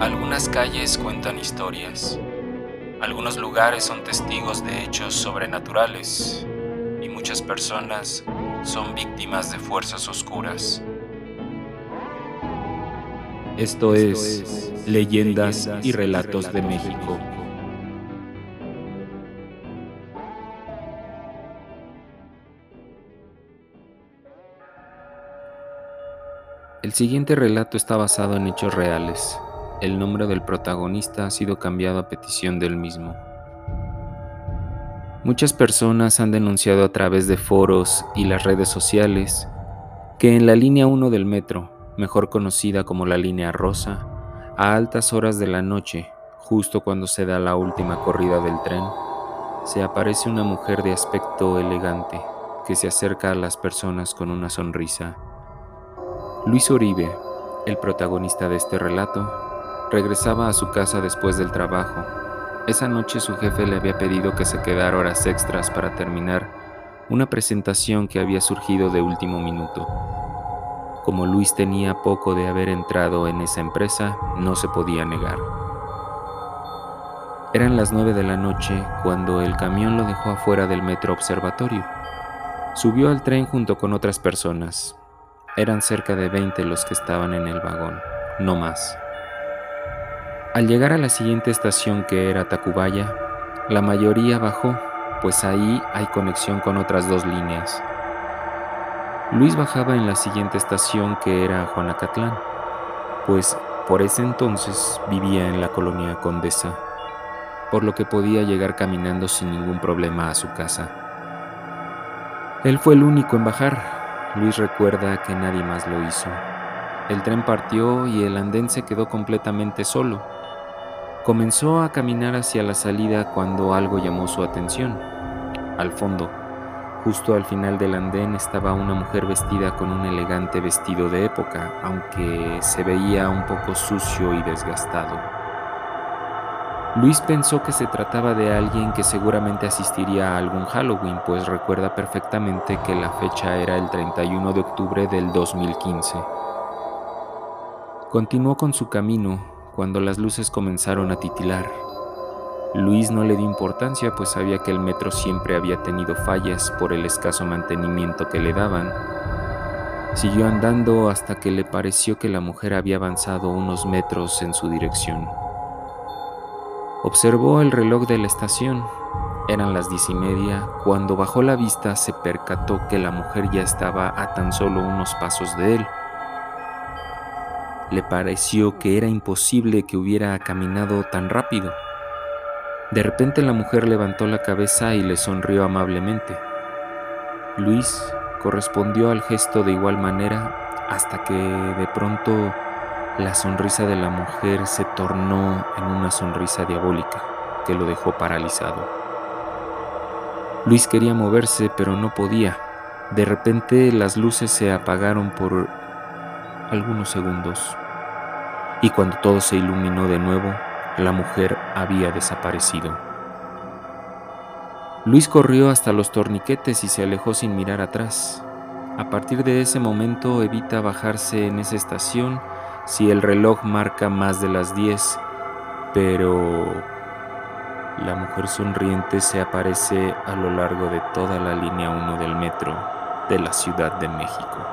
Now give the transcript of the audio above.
Algunas calles cuentan historias. Algunos lugares son testigos de hechos sobrenaturales y muchas personas son víctimas de fuerzas oscuras. Esto es Leyendas y Relatos de México. El siguiente relato está basado en hechos reales. El nombre del protagonista ha sido cambiado a petición del mismo. Muchas personas han denunciado a través de foros y las redes sociales que en la línea 1 del metro, mejor conocida como la línea rosa, a altas horas de la noche, justo cuando se da la última corrida del tren, se aparece una mujer de aspecto elegante que se acerca a las personas con una sonrisa. Luis Oribe, el protagonista de este relato, regresaba a su casa después del trabajo esa noche su jefe le había pedido que se quedara horas extras para terminar una presentación que había surgido de último minuto. Como Luis tenía poco de haber entrado en esa empresa, no se podía negar. Eran las nueve de la noche cuando el camión lo dejó afuera del metro observatorio. Subió al tren junto con otras personas. Eran cerca de 20 los que estaban en el vagón, no más. Al llegar a la siguiente estación que era Tacubaya, la mayoría bajó, pues ahí hay conexión con otras dos líneas. Luis bajaba en la siguiente estación que era Juanacatlán, pues por ese entonces vivía en la colonia Condesa, por lo que podía llegar caminando sin ningún problema a su casa. Él fue el único en bajar. Luis recuerda que nadie más lo hizo. El tren partió y el andén se quedó completamente solo Comenzó a caminar hacia la salida cuando algo llamó su atención. Al fondo, justo al final del andén, estaba una mujer vestida con un elegante vestido de época, aunque se veía un poco sucio y desgastado. Luis pensó que se trataba de alguien que seguramente asistiría a algún Halloween, pues recuerda perfectamente que la fecha era el 31 de octubre del 2015. Continuó con su camino cuando las luces comenzaron a titilar. Luis no le dio importancia pues sabía que el metro siempre había tenido fallas por el escaso mantenimiento que le daban. Siguió andando hasta que le pareció que la mujer había avanzado unos metros en su dirección. Observó el reloj de la estación. Eran las diez y media. Cuando bajó la vista se percató que la mujer ya estaba a tan solo unos pasos de él. Le pareció que era imposible que hubiera caminado tan rápido. De repente la mujer levantó la cabeza y le sonrió amablemente. Luis correspondió al gesto de igual manera hasta que de pronto la sonrisa de la mujer se tornó en una sonrisa diabólica que lo dejó paralizado. Luis quería moverse pero no podía. De repente las luces se apagaron por algunos segundos y cuando todo se iluminó de nuevo, la mujer había desaparecido. Luis corrió hasta los torniquetes y se alejó sin mirar atrás. A partir de ese momento evita bajarse en esa estación si el reloj marca más de las 10, pero la mujer sonriente se aparece a lo largo de toda la línea 1 del metro de la Ciudad de México.